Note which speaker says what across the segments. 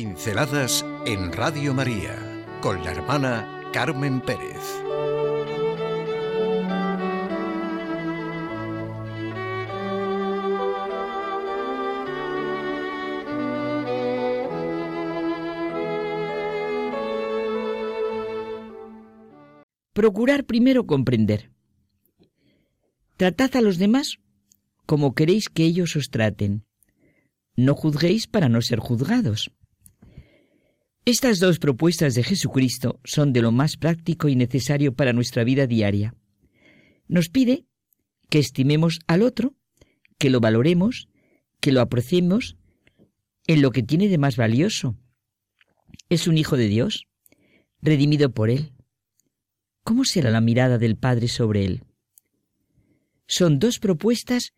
Speaker 1: Pinceladas en Radio María con la hermana Carmen Pérez.
Speaker 2: Procurar primero comprender. Tratad a los demás como queréis que ellos os traten. No juzguéis para no ser juzgados. Estas dos propuestas de Jesucristo son de lo más práctico y necesario para nuestra vida diaria. Nos pide que estimemos al otro, que lo valoremos, que lo apreciemos en lo que tiene de más valioso. Es un hijo de Dios, redimido por Él. ¿Cómo será la mirada del Padre sobre Él? Son dos propuestas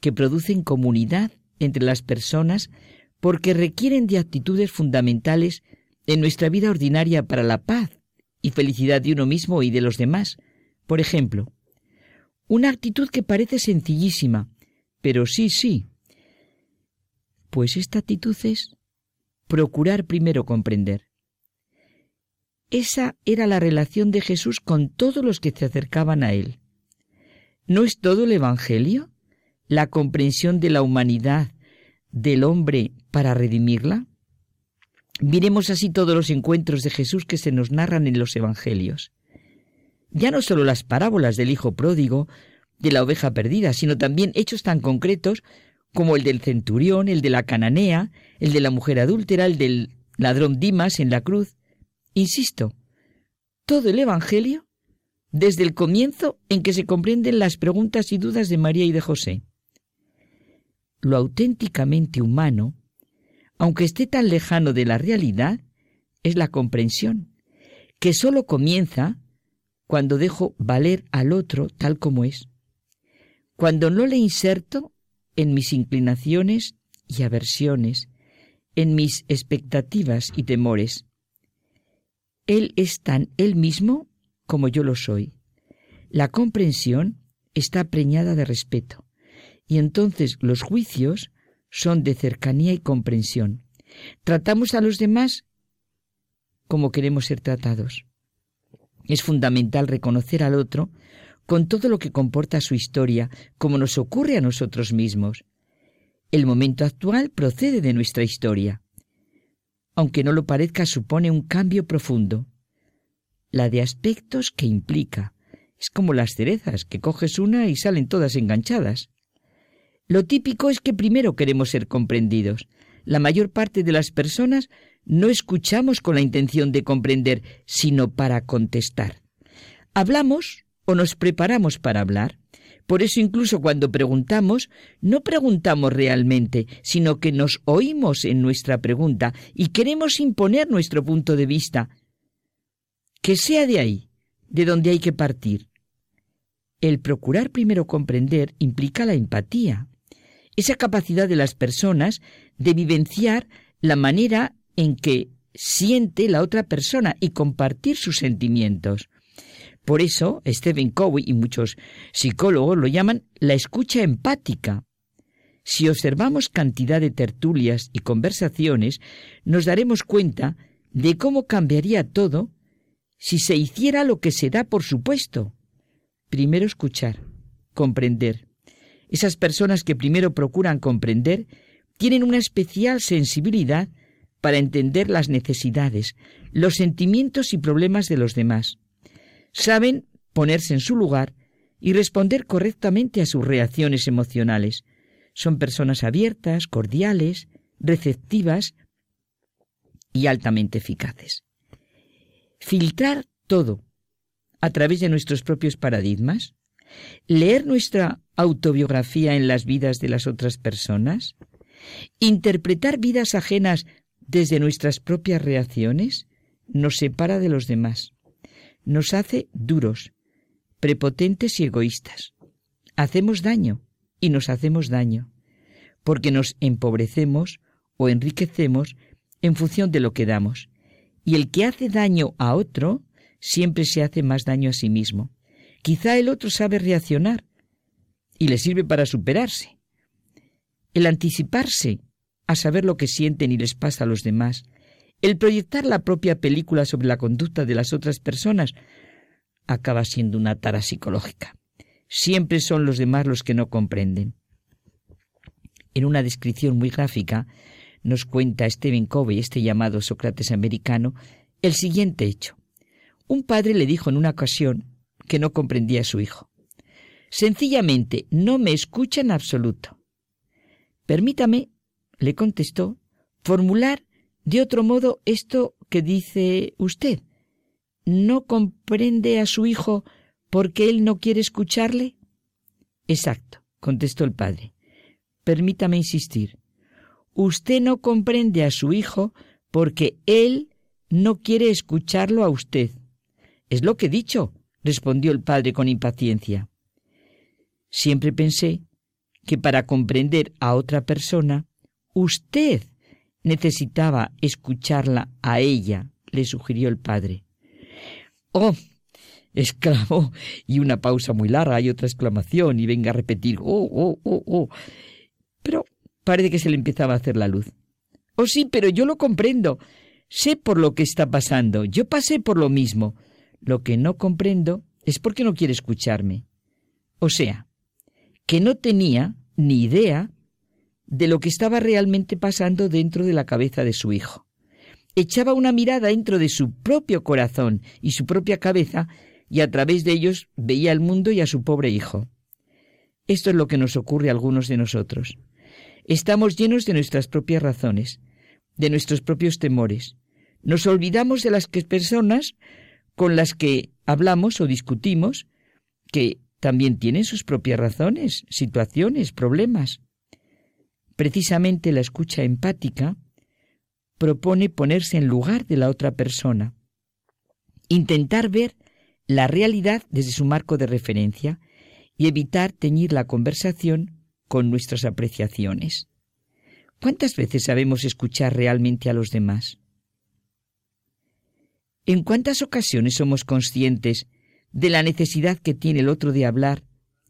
Speaker 2: que producen comunidad entre las personas porque requieren de actitudes fundamentales en nuestra vida ordinaria para la paz y felicidad de uno mismo y de los demás. Por ejemplo, una actitud que parece sencillísima, pero sí, sí. Pues esta actitud es procurar primero comprender. Esa era la relación de Jesús con todos los que se acercaban a Él. ¿No es todo el Evangelio? La comprensión de la humanidad, del hombre para redimirla? Miremos así todos los encuentros de Jesús que se nos narran en los Evangelios. Ya no solo las parábolas del Hijo pródigo, de la oveja perdida, sino también hechos tan concretos como el del centurión, el de la cananea, el de la mujer adúltera, el del ladrón Dimas en la cruz. Insisto, todo el Evangelio desde el comienzo en que se comprenden las preguntas y dudas de María y de José. Lo auténticamente humano aunque esté tan lejano de la realidad, es la comprensión, que sólo comienza cuando dejo valer al otro tal como es, cuando no le inserto en mis inclinaciones y aversiones, en mis expectativas y temores. Él es tan él mismo como yo lo soy. La comprensión está preñada de respeto, y entonces los juicios son de cercanía y comprensión. Tratamos a los demás como queremos ser tratados. Es fundamental reconocer al otro con todo lo que comporta su historia, como nos ocurre a nosotros mismos. El momento actual procede de nuestra historia. Aunque no lo parezca, supone un cambio profundo. La de aspectos que implica. Es como las cerezas, que coges una y salen todas enganchadas. Lo típico es que primero queremos ser comprendidos. La mayor parte de las personas no escuchamos con la intención de comprender, sino para contestar. Hablamos o nos preparamos para hablar. Por eso incluso cuando preguntamos, no preguntamos realmente, sino que nos oímos en nuestra pregunta y queremos imponer nuestro punto de vista. Que sea de ahí, de donde hay que partir. El procurar primero comprender implica la empatía esa capacidad de las personas de vivenciar la manera en que siente la otra persona y compartir sus sentimientos. Por eso, Stephen Covey y muchos psicólogos lo llaman la escucha empática. Si observamos cantidad de tertulias y conversaciones, nos daremos cuenta de cómo cambiaría todo si se hiciera lo que se da por supuesto. Primero escuchar, comprender, esas personas que primero procuran comprender tienen una especial sensibilidad para entender las necesidades, los sentimientos y problemas de los demás. Saben ponerse en su lugar y responder correctamente a sus reacciones emocionales. Son personas abiertas, cordiales, receptivas y altamente eficaces. Filtrar todo a través de nuestros propios paradigmas, leer nuestra autobiografía en las vidas de las otras personas? ¿Interpretar vidas ajenas desde nuestras propias reacciones? Nos separa de los demás. Nos hace duros, prepotentes y egoístas. Hacemos daño y nos hacemos daño, porque nos empobrecemos o enriquecemos en función de lo que damos. Y el que hace daño a otro siempre se hace más daño a sí mismo. Quizá el otro sabe reaccionar, y le sirve para superarse. El anticiparse a saber lo que sienten y les pasa a los demás El proyectar la propia película sobre la conducta de las otras personas acaba siendo una tara psicológica. Siempre son los demás los que no comprenden. En una descripción muy gráfica nos cuenta Stephen Covey, este llamado Sócrates americano, el siguiente hecho. Un padre le dijo en una ocasión que no comprendía a su hijo. Sencillamente no me escucha en absoluto. Permítame, le contestó, formular de otro modo esto que dice usted. ¿No comprende a su hijo porque él no quiere escucharle? Exacto, contestó el padre. Permítame insistir. Usted no comprende a su hijo porque él no quiere escucharlo a usted. Es lo que he dicho, respondió el padre con impaciencia. Siempre pensé que para comprender a otra persona, usted necesitaba escucharla a ella, le sugirió el padre. Oh, exclamó, y una pausa muy larga y otra exclamación, y venga a repetir, oh, oh, oh, oh. Pero parece que se le empezaba a hacer la luz. Oh, sí, pero yo lo comprendo. Sé por lo que está pasando. Yo pasé por lo mismo. Lo que no comprendo es por qué no quiere escucharme. O sea, que no tenía ni idea de lo que estaba realmente pasando dentro de la cabeza de su hijo. Echaba una mirada dentro de su propio corazón y su propia cabeza y a través de ellos veía al mundo y a su pobre hijo. Esto es lo que nos ocurre a algunos de nosotros. Estamos llenos de nuestras propias razones, de nuestros propios temores. Nos olvidamos de las personas con las que hablamos o discutimos, que también tienen sus propias razones, situaciones, problemas. Precisamente la escucha empática propone ponerse en lugar de la otra persona, intentar ver la realidad desde su marco de referencia y evitar teñir la conversación con nuestras apreciaciones. ¿Cuántas veces sabemos escuchar realmente a los demás? ¿En cuántas ocasiones somos conscientes de la necesidad que tiene el otro de hablar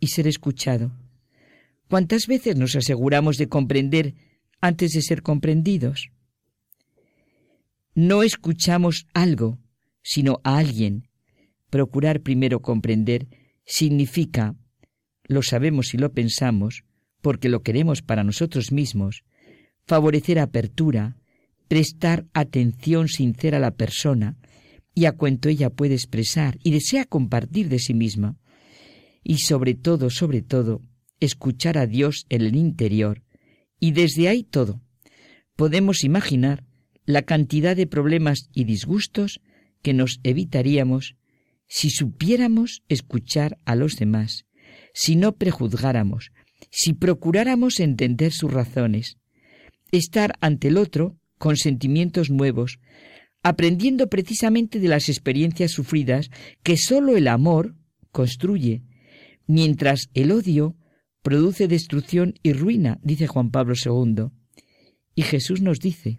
Speaker 2: y ser escuchado? ¿Cuántas veces nos aseguramos de comprender antes de ser comprendidos? No escuchamos algo, sino a alguien. Procurar primero comprender significa, lo sabemos y lo pensamos, porque lo queremos para nosotros mismos, favorecer apertura, prestar atención sincera a la persona y a cuanto ella puede expresar y desea compartir de sí misma, y sobre todo, sobre todo, escuchar a Dios en el interior, y desde ahí todo. Podemos imaginar la cantidad de problemas y disgustos que nos evitaríamos si supiéramos escuchar a los demás, si no prejuzgáramos, si procuráramos entender sus razones, estar ante el otro con sentimientos nuevos, aprendiendo precisamente de las experiencias sufridas que sólo el amor construye, mientras el odio produce destrucción y ruina, dice Juan Pablo II. Y Jesús nos dice,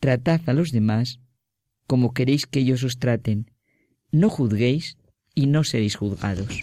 Speaker 2: tratad a los demás como queréis que ellos os traten, no juzguéis y no seréis juzgados.